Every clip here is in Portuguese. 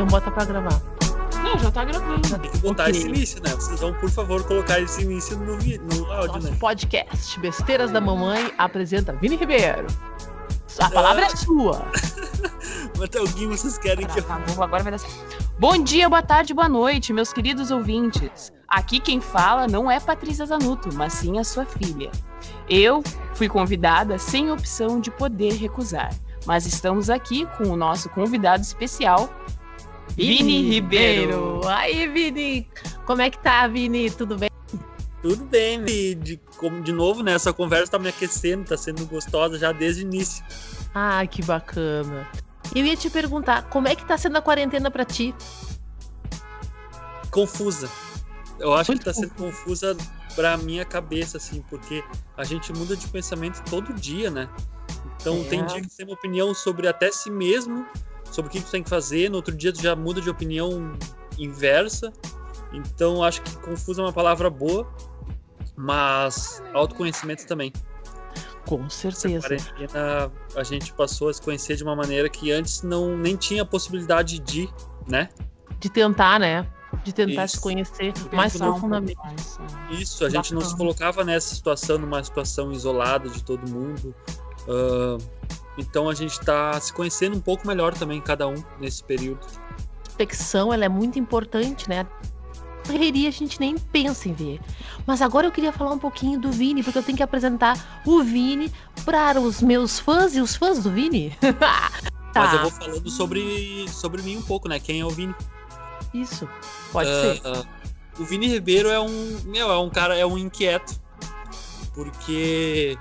Então bota pra gravar. Não, já tá gravando. Tem que botar Ok. esse início, né? Vocês vão, por favor, colocar esse início no, no áudio, Nosso né? podcast Besteiras da Mamãe apresenta Vini Ribeiro. A palavra é sua. Mas alguém vocês querem que eu. Tá, vou- agora vai dar certo. Bom dia, boa tarde, boa noite, meus queridos ouvintes. Aqui quem fala não é Patrícia Zanuto, mas sim a sua filha. Eu fui convidada sem opção de poder recusar, mas estamos aqui com o nosso convidado especial, Vini Ribeiro. Aí, Vini. Como é que tá, Vini? Tudo bem? Tudo bem, e de, como, de novo, né? Essa conversa tá me aquecendo, tá sendo gostosa já desde o início. Ah, que bacana. Eu ia te perguntar, como é que tá sendo a quarentena pra ti? Confusa. Eu acho Muito que tá sendo confusa pra minha cabeça, assim, porque a gente muda de pensamento todo dia, né? Então É. tem dia que tem uma opinião sobre até si mesmo, sobre o que tu tem que fazer, no outro dia tu já muda de opinião inversa. Então acho que confusa é uma palavra boa, mas autoconhecimento também. Com certeza. quarentena a gente passou a se conhecer de uma maneira que antes não nem tinha possibilidade de, né? De tentar, né? De tentar Isso. se conhecer mais profundamente. é. Isso, a gente não se colocava nessa situação, numa situação isolada de todo mundo. Ah, então a gente tá se conhecendo um pouco melhor também, cada um, nesse período. Infecção, ela é muito importante, né? Correria a gente nem pensa em ver. Mas agora eu queria falar um pouquinho do Vini, porque eu tenho que apresentar o Vini para os meus fãs e os fãs do Vini. Mas Tá. eu vou falando sobre, sobre mim um pouco, né? Quem é o Vini? Isso, pode Ah, ser. ah, o Vini Ribeiro é um, meu, é um cara, é um inquieto, porque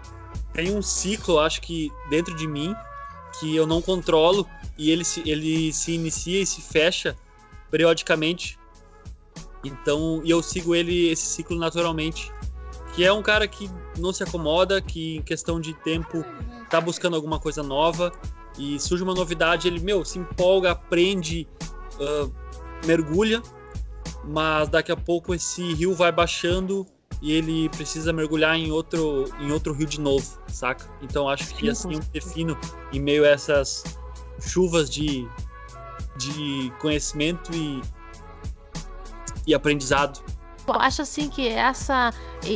tem um ciclo, acho que dentro de mim que eu não controlo e ele se, ele se inicia e se fecha periodicamente. Então, eu sigo ele esse ciclo naturalmente, que é um cara que não se acomoda, que em questão de tempo tá buscando alguma coisa nova e surge uma novidade, ele, meu, se empolga, aprende, ah, mergulha, mas daqui a pouco esse rio vai baixando e ele precisa mergulhar em outro, em outro rio de novo, saca? Então acho que Sim, assim eu defino em meio a essas chuvas de, de conhecimento e, e aprendizado. Tu acha assim que essa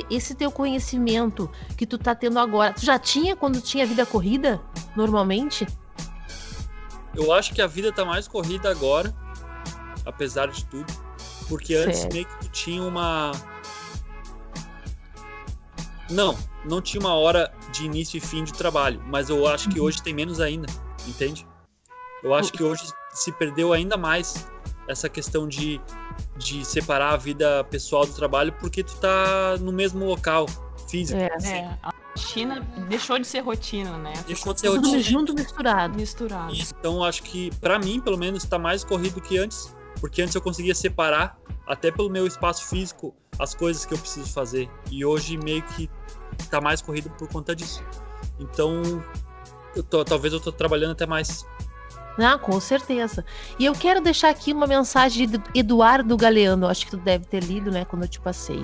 esse teu conhecimento que tu tá tendo agora, tu já tinha quando tinha vida corrida normalmente? Eu acho que a vida tá mais corrida agora, apesar de tudo, porque antes meio que tu tinha uma. Não, não tinha uma hora de início e fim de trabalho, mas eu acho que Uhum. hoje tem menos ainda, entende? Eu acho que hoje se perdeu ainda mais essa questão de, de separar a vida pessoal do trabalho, porque tu tá no mesmo local físico. É. assim. É, a China deixou de ser rotina, né? Deixou de ser Tudo rotina. junto misturado. Misturado. Isso, Então acho que pra mim, pelo menos, tá mais corrido que antes, porque antes eu conseguia separar até pelo meu espaço físico as coisas que eu preciso fazer. E hoje meio que tá mais corrido por conta disso. Então, eu tô- talvez eu tô trabalhando até mais. Ah, com certeza. E eu quero deixar aqui uma mensagem de Eduardo Galeano, acho que tu deve ter lido, né, quando eu te passei.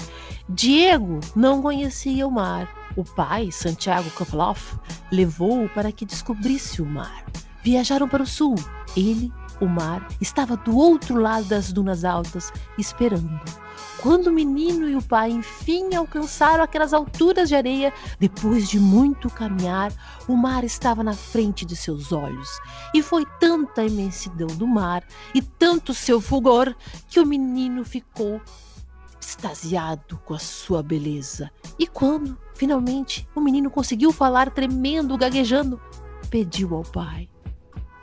Diego não conhecia o mar. O pai, Santiago Koploff, levou-o para que descobrisse o mar. Viajaram para o sul. Ele, o mar, estava do outro lado das dunas altas, esperando. Quando o menino e o pai enfim alcançaram aquelas alturas de areia, depois de muito caminhar, o mar estava na frente de seus olhos. E foi tanta a imensidão do mar e tanto seu fulgor que o menino ficou extasiado com a sua beleza. E quando, finalmente, o menino conseguiu falar tremendo, gaguejando, pediu ao pai: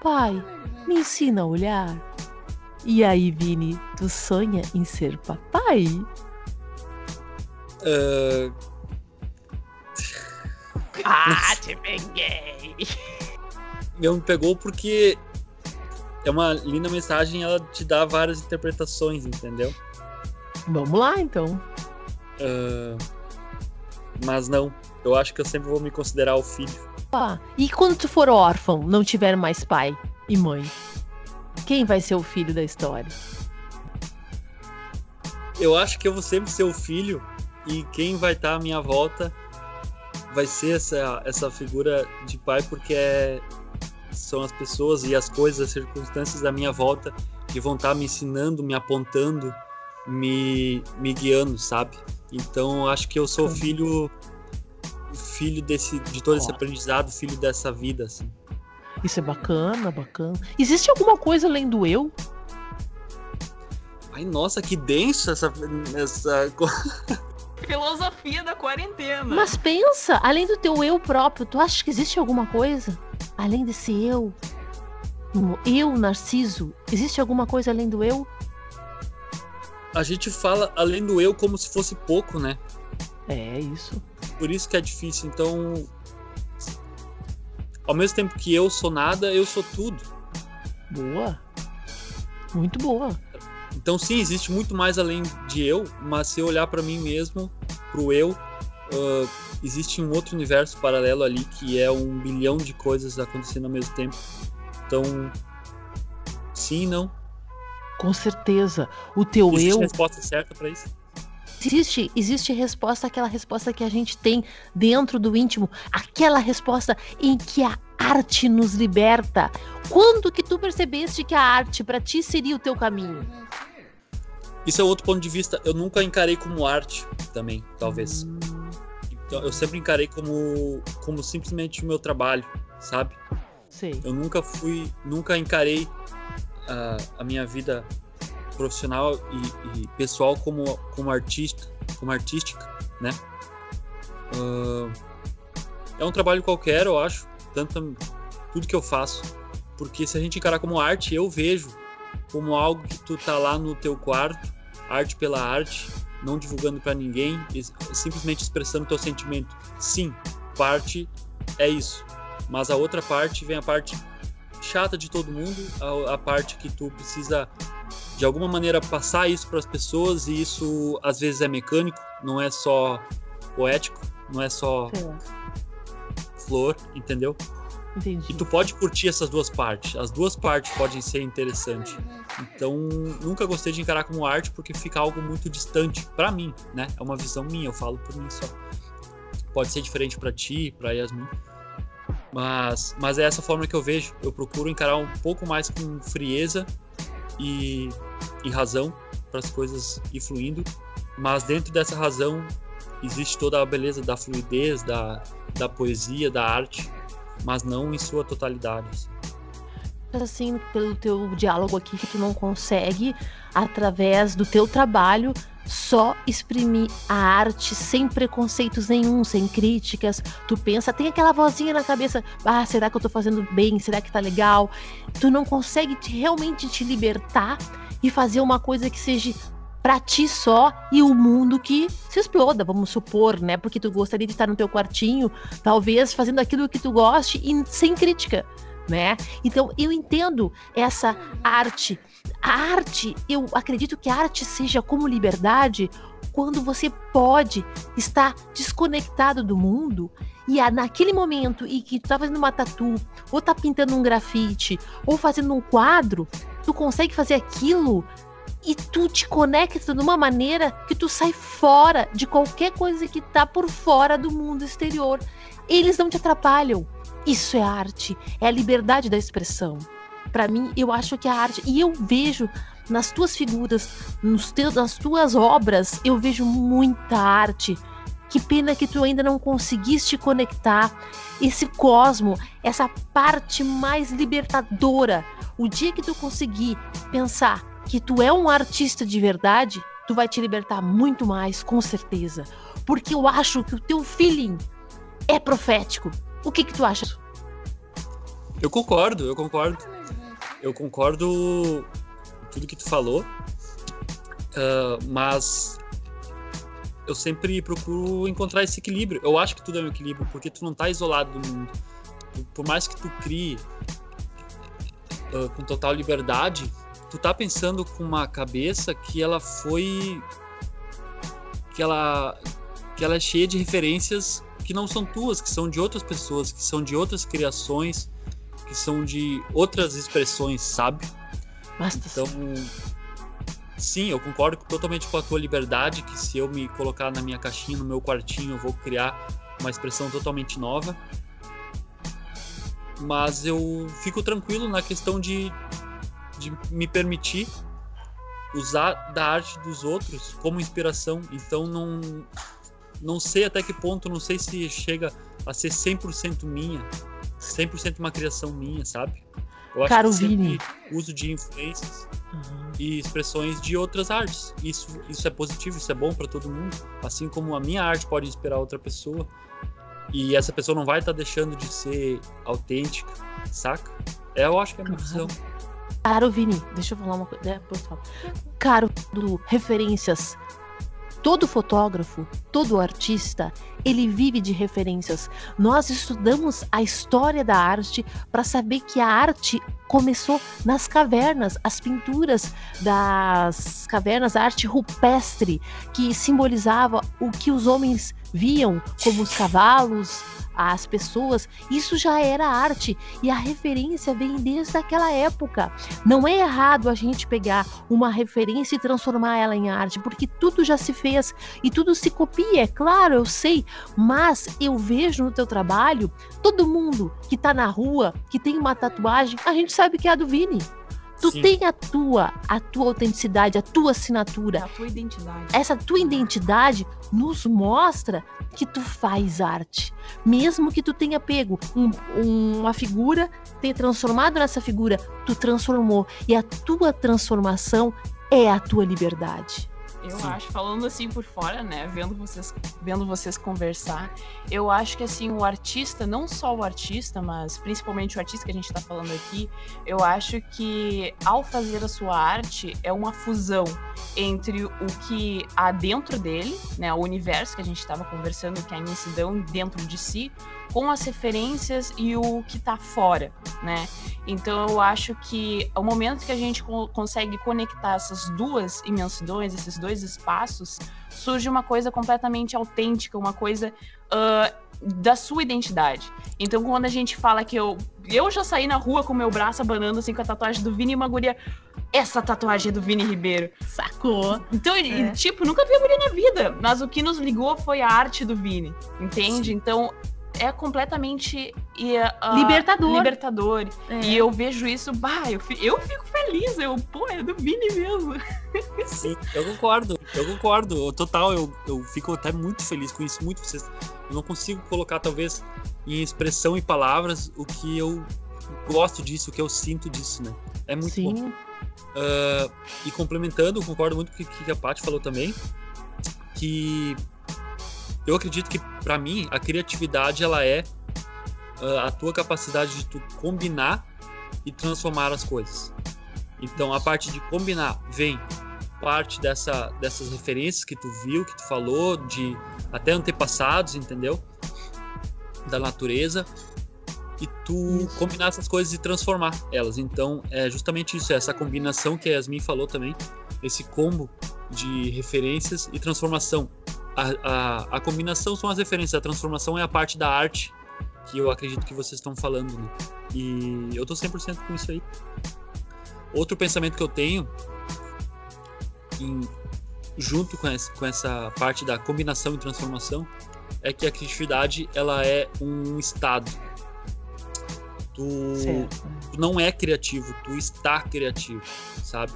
Pai, me ensina a olhar. E aí, Vini, tu sonha em ser papai? Ah, Ah, te peguei! eu me pegou porque é uma linda mensagem, ela te dá várias interpretações, entendeu? Vamos lá, então. Ah, mas não, eu acho que eu sempre vou me considerar o filho. Ah, e quando tu for órfão, não tiver mais pai e mãe? Quem vai ser o filho da história? Eu acho que eu vou sempre ser o filho e quem vai estar à minha volta vai ser essa, essa figura de pai, porque é, são as pessoas e as coisas, as circunstâncias da minha volta que que vão estar tá me ensinando, me apontando, me, me guiando, sabe? Então acho que eu sou filho filho desse de todo esse aprendizado, filho dessa vida assim. Isso é bacana, bacana. Existe alguma coisa além do eu? Ai, nossa, que denso essa essa filosofia da quarentena. Mas pensa, além do teu eu próprio, tu acha que existe alguma coisa além desse eu? Eu, Narciso, existe alguma coisa além do eu? A gente fala além do eu como se fosse pouco, né? É isso. Por isso que é difícil. Então, ao mesmo tempo que eu sou nada, eu sou tudo. Boa. Muito boa. Então, sim, existe muito mais além de eu, mas se eu olhar para mim mesmo, pro eu, uh, existe um outro universo paralelo ali que é um bilhão de coisas acontecendo ao mesmo tempo. Então, sim, não. Com certeza. O teu existe eu. resposta certa para isso? Existe, existe resposta, aquela resposta que a gente tem dentro do íntimo, aquela resposta em que a arte nos liberta. Quando que tu percebeste que a arte para ti seria o teu caminho? Isso é outro ponto de vista. Eu nunca encarei como arte também, talvez. Hum. Então, eu sempre encarei como, como simplesmente o meu trabalho, sabe? Sim. Eu nunca fui, nunca encarei a, a minha vida profissional e, e, pessoal como, como artista, como artística, né? Uh, é um trabalho qualquer, eu acho, tanto tudo que eu faço, porque se a gente encarar como arte, eu vejo como algo que tu tá lá no teu quarto, arte pela arte, não divulgando para ninguém, simplesmente expressando teu sentimento. Sim, parte é isso, mas a outra parte vem a parte chata de todo mundo, a, a parte que tu precisa de alguma maneira passar isso para as pessoas e isso às vezes é mecânico, não é só poético, não é só flor, entendeu? Entendi. E tu pode curtir essas duas partes. As duas partes podem ser interessantes. Então, nunca gostei de encarar como arte porque fica algo muito distante para mim, né? É uma visão minha, eu falo por mim só. Pode ser diferente para ti, para Yasmin. Mas, mas é essa forma que eu vejo. Eu procuro encarar um pouco mais com frieza e, e razão para as coisas ir fluindo. Mas dentro dessa razão existe toda a beleza da fluidez, da, da poesia, da arte mas não em sua totalidade. Assim. assim, pelo teu diálogo aqui, que tu não consegue, através do teu trabalho, só exprimir a arte sem preconceitos nenhum, sem críticas. Tu pensa, tem aquela vozinha na cabeça, ah, será que eu tô fazendo bem? Será que tá legal? Tu não consegue te, realmente te libertar e fazer uma coisa que seja para ti só e o mundo que se exploda, vamos supor, né? Porque tu gostaria de estar no teu quartinho, talvez fazendo aquilo que tu goste e sem crítica, né? Então eu entendo essa arte. A arte, eu acredito que a arte seja como liberdade quando você pode estar desconectado do mundo e naquele momento em que tu tá fazendo uma tatu, ou tá pintando um grafite, ou fazendo um quadro, tu consegue fazer aquilo e tu te conecta de uma maneira que tu sai fora de qualquer coisa que tá por fora do mundo exterior. Eles não te atrapalham. Isso é arte, é a liberdade da expressão. Para mim, eu acho que a arte, e eu vejo nas tuas figuras, nos teus, nas tuas obras, eu vejo muita arte. Que pena que tu ainda não conseguiste conectar esse cosmo, essa parte mais libertadora. O dia que tu conseguir pensar que tu é um artista de verdade, tu vai te libertar muito mais, com certeza. Porque eu acho que o teu feeling é profético. O que que tu acha? Eu concordo, eu concordo. Eu concordo com tudo que tu falou. Uh, mas eu sempre procuro encontrar esse equilíbrio. Eu acho que tudo é um equilíbrio, porque tu não tá isolado do mundo. Por mais que tu crie uh, com total liberdade, tu tá pensando com uma cabeça que ela foi que ela que ela é cheia de referências que não são tuas, que são de outras pessoas, que são de outras criações, que são de outras expressões, sabe? Basta então, sim, eu concordo totalmente com a tua liberdade, que se eu me colocar na minha caixinha, no meu quartinho, eu vou criar uma expressão totalmente nova. Mas eu fico tranquilo na questão de de me permitir usar da arte dos outros como inspiração. Então não não sei até que ponto, não sei se chega a ser 100% minha, 100% uma criação minha, sabe? Eu acho Caro que Vini. uso de influências uhum. e expressões de outras artes. Isso, isso é positivo, isso é bom para todo mundo. Assim como a minha arte pode inspirar outra pessoa. E essa pessoa não vai estar tá deixando de ser autêntica, saca? É, eu acho que é uma visão. Caro Vini, deixa eu falar uma coisa. É, Caro, referências todo fotógrafo, todo artista, ele vive de referências. Nós estudamos a história da arte para saber que a arte começou nas cavernas, as pinturas das cavernas, a arte rupestre, que simbolizava o que os homens viam como os cavalos, as pessoas, isso já era arte e a referência vem desde aquela época. Não é errado a gente pegar uma referência e transformar ela em arte, porque tudo já se fez e tudo se copia, é claro, eu sei, mas eu vejo no teu trabalho todo mundo que tá na rua, que tem uma tatuagem, a gente sabe que é a do Vini. Tu Sim. tem a tua, a tua autenticidade, a tua assinatura. A tua identidade. Essa tua identidade nos mostra que tu faz arte. Mesmo que tu tenha pego um, uma figura, tenha transformado nessa figura, tu transformou. E a tua transformação é a tua liberdade. Eu Sim. acho, falando assim por fora, né, vendo vocês, vendo vocês conversar, eu acho que assim o artista, não só o artista, mas principalmente o artista que a gente está falando aqui, eu acho que ao fazer a sua arte é uma fusão entre o que há dentro dele, né, o universo que a gente estava conversando, que é a imensidão dentro de si, com as referências e o que está fora, né? Então eu acho que o momento que a gente co consegue conectar essas duas imensidões, esses dois espaços, surge uma coisa completamente autêntica, uma coisa uh, da sua identidade. Então quando a gente fala que eu eu já saí na rua com meu braço abanando assim com a tatuagem do Vini e uma guria essa tatuagem é do Vini Ribeiro. Sacou? Então, é. tipo, nunca vi a mulher na vida. Mas o que nos ligou foi a arte do Vini. Entende? Sim. Então, é completamente uh, libertador. libertador. É. E eu vejo isso, bah, eu, eu fico feliz. Eu, pô, é do Vini mesmo. Sim, eu concordo, eu concordo. Total, eu, eu fico até muito feliz com isso. Muito vocês. Eu não consigo colocar, talvez, em expressão e palavras o que eu gosto disso, o que eu sinto disso, né? É muito Sim. bom. Uh, e complementando, concordo muito com o que a Paty falou também, que eu acredito que para mim a criatividade ela é uh, a tua capacidade de tu combinar e transformar as coisas. Então a parte de combinar vem parte dessa, dessas referências que tu viu, que tu falou, de até antepassados, entendeu? Da natureza. E tu isso. combinar essas coisas e transformar elas. Então é justamente isso, é essa combinação que a Yasmin falou também, esse combo de referências e transformação a, a, a, combinação são as referências, a transformação é a parte da arte que eu acredito que vocês estão falando, né? E eu tô 100% com isso aí. Outro pensamento que eu tenho, em, junto com essa, com essa parte da combinação e transformação, é que a criatividade ela é um estado. Tu, tu não é criativo, tu está criativo, sabe?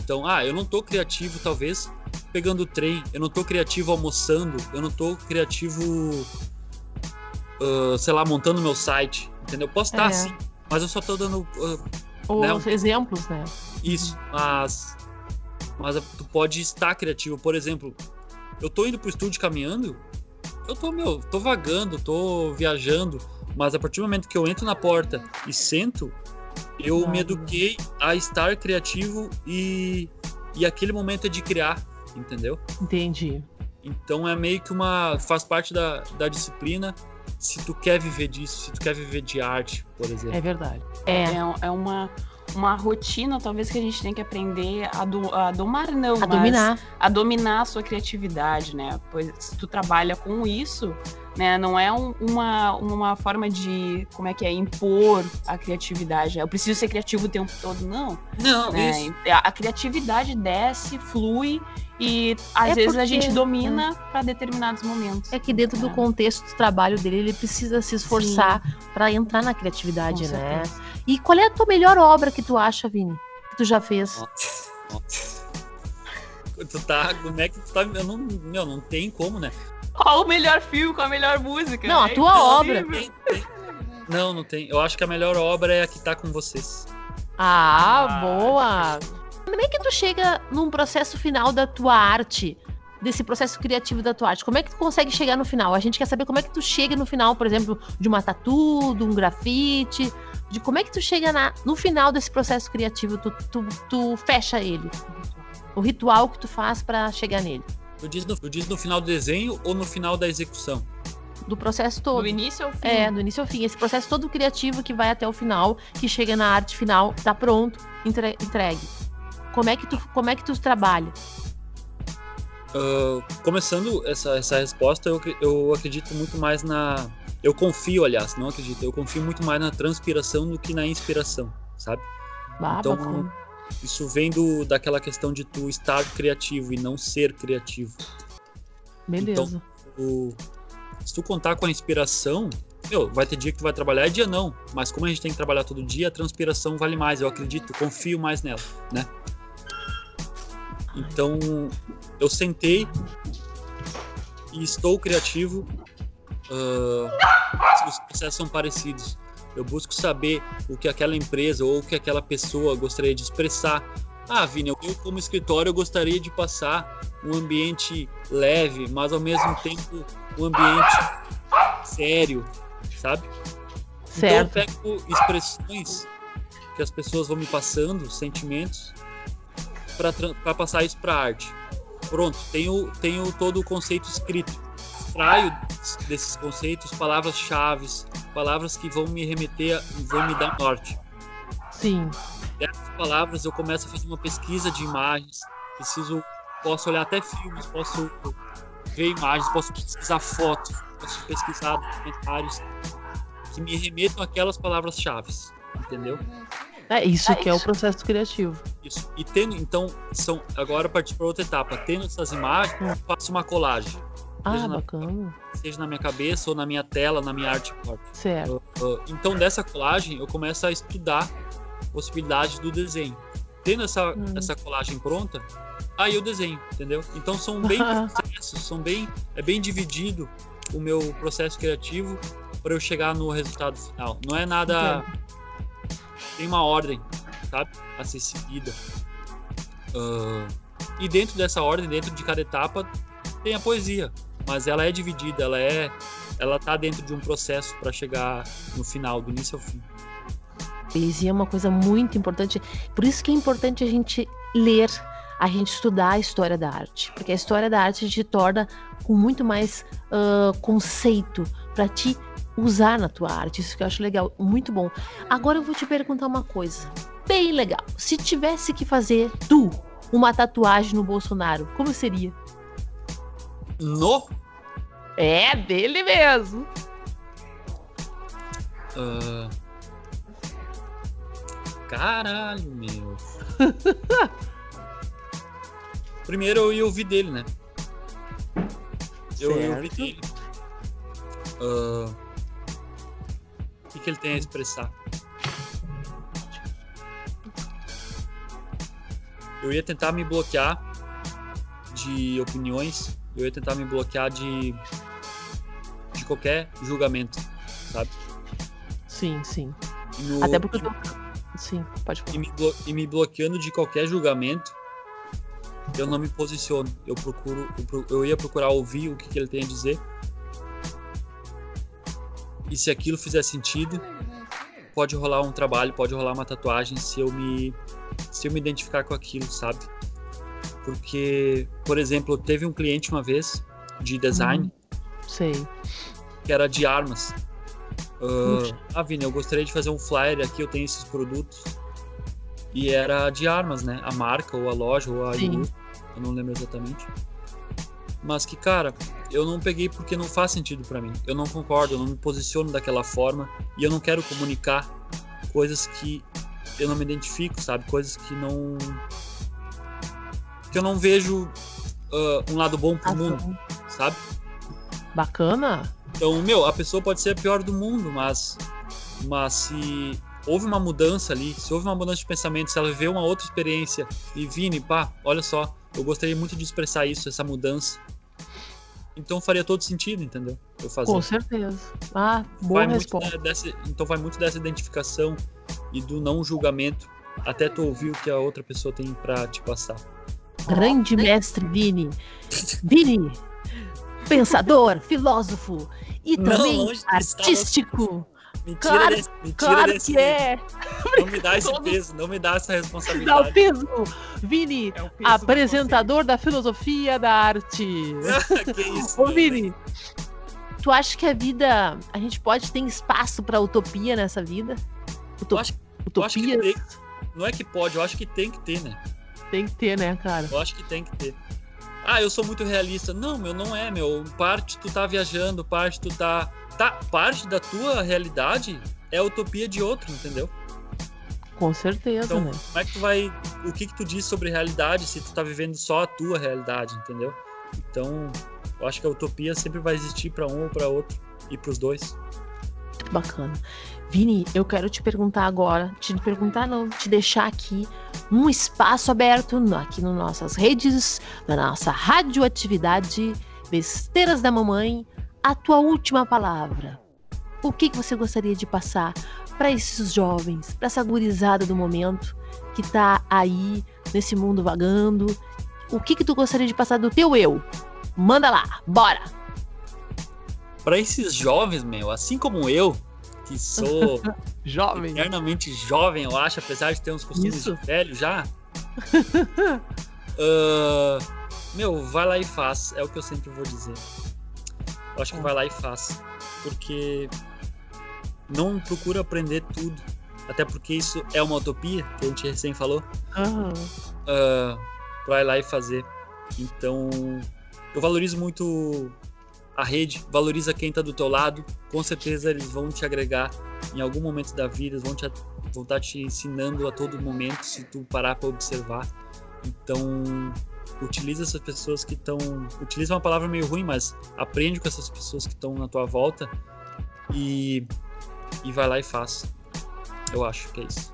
Então, ah, eu não tô criativo talvez pegando o trem, eu não tô criativo almoçando, eu não tô criativo, uh, sei lá, montando meu site, entendeu? Posso estar é. assim, mas eu só tô dando. Uh, né, Os exemplos, né? Isso, mas. Mas tu pode estar criativo. Por exemplo, eu tô indo pro estúdio caminhando, eu tô, meu, tô vagando, tô viajando, mas a partir do momento que eu entro na porta e sento, eu me eduquei a estar criativo e, e aquele momento é de criar entendeu? Entendi. Então é meio que uma. faz parte da, da disciplina se tu quer viver disso, se tu quer viver de arte, por exemplo. É verdade. É, é, é uma, uma rotina, talvez, que a gente tem que aprender a, do, a domar, não, a dominar. A dominar a sua criatividade, né? Pois se tu trabalha com isso, né? Não é um, uma, uma forma de, como é que é, impor a criatividade. Eu preciso ser criativo o tempo todo, não. Não, né? isso. A, a criatividade desce, flui e às é vezes porque... a gente domina é. para determinados momentos. É que dentro é. do contexto do trabalho dele, ele precisa se esforçar para entrar na criatividade, Com né? Certeza. E qual é a tua melhor obra que tu acha, Vini? que tu já fez? Tu tá. Como é que tu tá. Eu não, meu, não tem como, né? Qual o melhor filme com a melhor música? Não, a né? tua Então, obra. horrível. Tem, tem. Não, não tem. Eu acho que a melhor obra é a que tá com vocês. Ah, Ah, boa! Como é que tu chega num processo final da tua arte? Desse processo criativo da tua arte? Como é que tu consegue chegar no final? A gente quer saber como é que tu chega no final, por exemplo, de uma tatu, de um grafite, de como é que tu chega na, no final desse processo criativo, tu, tu, tu fecha ele. O ritual que tu faz pra chegar nele. Tu diz, no, tu diz no final do desenho ou no final da execução? Do processo todo. Do início ao fim. É, do início ao fim. Esse processo todo criativo que vai até o final, que chega na arte final, tá pronto, entre- entregue. Como é que tu, como é que tu trabalha? Ah, começando essa, essa resposta, eu, eu acredito muito mais na. Eu confio, aliás, não acredito, eu confio muito mais na transpiração do que na inspiração, sabe? Bah, Então, bacana. Isso vem do, daquela questão de tu estar criativo e não ser criativo. Beleza. O- se tu contar com a inspiração, meu, vai ter dia que tu vai trabalhar e dia não. Mas como a gente tem que trabalhar todo dia, a transpiração vale mais. Eu acredito, confio mais nela, né? Então, eu sentei e estou criativo. ah, os processos são parecidos. Eu busco saber o que aquela empresa ou o que aquela pessoa gostaria de expressar. Ah, Vini, eu como escritório eu gostaria de passar um ambiente leve, mas ao mesmo tempo um ambiente sério, sabe? certo. Então eu pego expressões que as pessoas vão me passando, sentimentos, para passar isso para arte. Pronto, tenho, tenho todo o conceito escrito. Extraio desses conceitos palavras-chave, palavras que vão me remeter, vão me dar norte. Sim. Dessas palavras eu começo a fazer uma pesquisa de imagens. Preciso, posso olhar até filmes, posso ver imagens, posso pesquisar fotos, posso pesquisar documentários que me remetam àquelas palavras-chave, entendeu? É isso que é o processo criativo. Isso. E tendo, então, são agora partir para outra etapa. Tendo essas imagens, eu faço uma colagem, Ah, Seja na- bacana. seja na minha cabeça ou na minha tela, na minha arte board. Certo. Uh, então, dessa colagem, eu começo a estudar possibilidades do desenho. Tendo essa, Hum. essa colagem pronta, aí eu desenho, entendeu? Então, são bem processos, são bem, é bem dividido o meu processo criativo para eu chegar no resultado final. Não é nada. Tem uma ordem, sabe? A ser seguida. Ah, e dentro dessa ordem, dentro de cada etapa, tem a poesia. Mas ela é dividida, ela é. Ela tá dentro de um processo para chegar no final, do início ao fim. Poesia é uma coisa muito importante. Por isso que é importante a gente ler, a gente estudar a história da arte. Porque a história da arte te torna com muito mais ah, conceito para te usar na tua arte. Isso que eu acho legal, muito bom. Agora eu vou te perguntar uma coisa bem legal. Se tivesse que fazer tu uma tatuagem no Bolsonaro, como seria? No. É dele mesmo. ah, Caralho, meu. Primeiro eu ia ouvir dele, né? Eu ia ouvir dele. O que, ele tem a expressar? Eu ia tentar me bloquear de opiniões. Eu ia tentar me bloquear de, de qualquer julgamento, sabe? Sim, sim. No- Até porque eu tô... Sim, pode falar. e me, e me bloqueando de qualquer julgamento, eu não me posiciono. Eu procuro, eu, eu ia procurar ouvir o que, que ele tem a dizer. E se aquilo fizer sentido, pode rolar um trabalho, pode rolar uma tatuagem se eu me se eu me identificar com aquilo, sabe? Porque, por exemplo, teve um cliente uma vez de design Sei. que era de armas. Ah, ah, Vini, eu gostaria de fazer um flyer aqui, eu tenho esses produtos. E era de armas, né? A marca, ou a loja, ou a Sim. eu não lembro exatamente. Mas que, cara, eu não peguei porque não faz sentido pra mim. Eu não concordo, eu não me posiciono daquela forma. E eu não quero comunicar coisas que eu não me identifico, sabe? Coisas que não. que eu não vejo ah, um lado bom pro mundo, Ação. sabe? Bacana. Então, meu, a pessoa pode ser a pior do mundo, mas, mas se houve uma mudança ali, se houve uma mudança de pensamento, se ela viveu uma outra experiência e Vini, pá, olha só, eu gostaria muito de expressar isso, essa mudança. Então faria todo sentido, entendeu? Eu fazer. Com certeza. Ah, boa vai resposta. Muito dessa, então vai muito dessa identificação e do não julgamento, até tu ouvir o que a outra pessoa tem para te passar. Grande mestre Vini. Vini, pensador, filósofo e Não, também artístico. Mentira Claro- desse, mentira Claro desse que é. Não me dá esse peso, não me dá essa Dá o responsabilidade. peso. Vini, É o peso do apresentador da filosofia da arte. que isso? Ô. Vini, tu acha que a vida. A gente pode ter espaço pra utopia nessa vida? Uto- Eu acho, eu acho que utopia tem. Não é que pode, eu acho que tem que ter, né? tem que ter, né, cara? Eu acho que tem que ter. Ah, eu sou muito realista. Não, meu, não é, meu. Parte tu tá viajando, parte tu tá. tá parte da tua realidade é a utopia de outro, entendeu? Com certeza, Então, né? como é que tu vai. O que que tu diz sobre realidade se tu tá vivendo só a tua realidade, entendeu? Então, eu acho que a utopia sempre vai existir pra um ou pra outro e pros dois. Muito bacana. Vini, eu quero te perguntar agora, te perguntar não, te deixar aqui um espaço aberto aqui nas nossas redes, na nossa radioatividade, Besteiras da Mamãe, a tua última palavra. O que, que você gostaria de passar para esses jovens, para essa gurizada do momento que tá aí nesse mundo vagando? O que que tu gostaria de passar do teu eu? Manda lá, bora! Pra esses jovens, meu, assim como eu, que sou Jovem. eternamente jovem, eu acho, apesar de ter uns costumes Isso. de velho já. Ah, meu, vai lá e faz. É o que eu sempre vou dizer. Eu acho que vai lá e faz. Porque não procura aprender tudo. Até porque isso é uma utopia, que a gente recém falou. Pra ir lá e fazer. Então, eu valorizo muito a rede, valoriza quem tá do teu lado. Com certeza eles vão te agregar em algum momento da vida, eles vão te vão estar te ensinando a todo momento se tu parar para observar. Então, utiliza essas pessoas que estão, utiliza uma palavra meio ruim, mas aprende com essas pessoas que estão na tua volta e e vai lá e faz. Eu acho que é isso.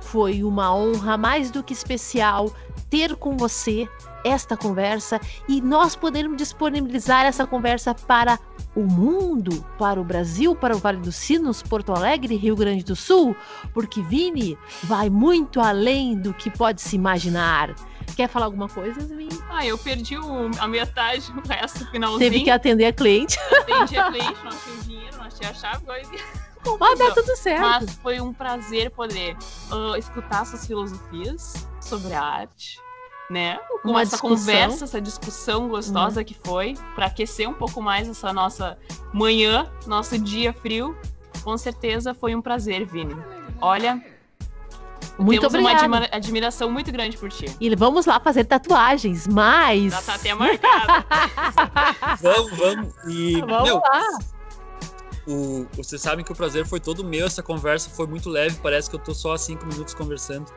Foi uma honra mais do que especial ter com você esta conversa e nós podermos disponibilizar essa conversa para o mundo, para o Brasil, para o Vale dos Sinos, Porto Alegre, Rio Grande do Sul, porque Vini vai muito além do que pode se imaginar. Quer falar alguma coisa, Vini? Ah, eu perdi o- a metade, o resto, o finalzinho. Teve que atender a cliente. Atendi a cliente, não achei o dinheiro, não achei a chave, agora Ah, tá tudo certo. Mas foi um prazer poder ah, escutar essas filosofias sobre a arte, né? Com Uma essa discussão. Uhum. conversa, essa discussão gostosa que foi, para aquecer um pouco mais essa nossa manhã, nosso dia frio. Com certeza foi um prazer, Vini. Olha, Muito temos obrigada. uma admira- admiração muito grande por ti. E vamos lá fazer tatuagens, mas. Já tá até marcado. Vamos, vamos. E, Vamos meu, lá. o, vocês sabem que o prazer foi todo meu. Essa conversa foi muito leve. Parece que eu tô só há cinco minutos conversando.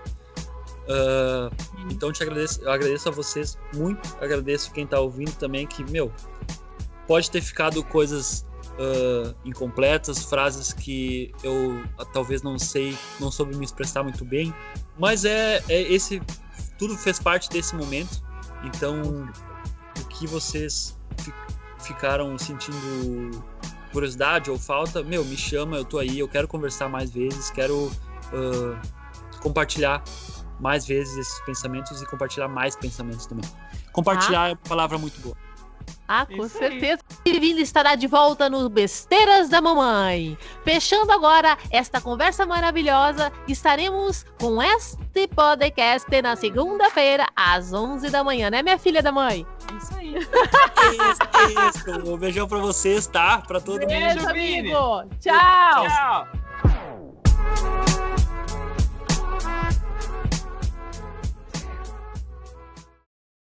Ah, então te agradeço, eu agradeço a vocês muito. Agradeço quem tá ouvindo também. Que, meu, pode ter ficado coisas ah, incompletas, frases que eu ah, talvez não sei, não soube me expressar muito bem. Mas é, é esse. Tudo fez parte desse momento. Então, o que vocês fi- ficaram sentindo curiosidade ou falta, meu, me chama, eu tô aí, eu quero conversar mais vezes, quero compartilhar mais vezes esses pensamentos e compartilhar mais pensamentos também. Compartilhar é uma palavra muito boa. Ah, com Isso aí. certeza. E Vini estará de volta no Besteiras da Mamãe. Fechando agora esta conversa maravilhosa, estaremos com este podcast na segunda-feira, às 11 da manhã, né, minha filha da mãe? Isso aí. Que isso, que isso. Um beijão pra vocês, tá? Pra todo mundo. Beijo, Beijo, Vini. amigo. Tchau. Tchau.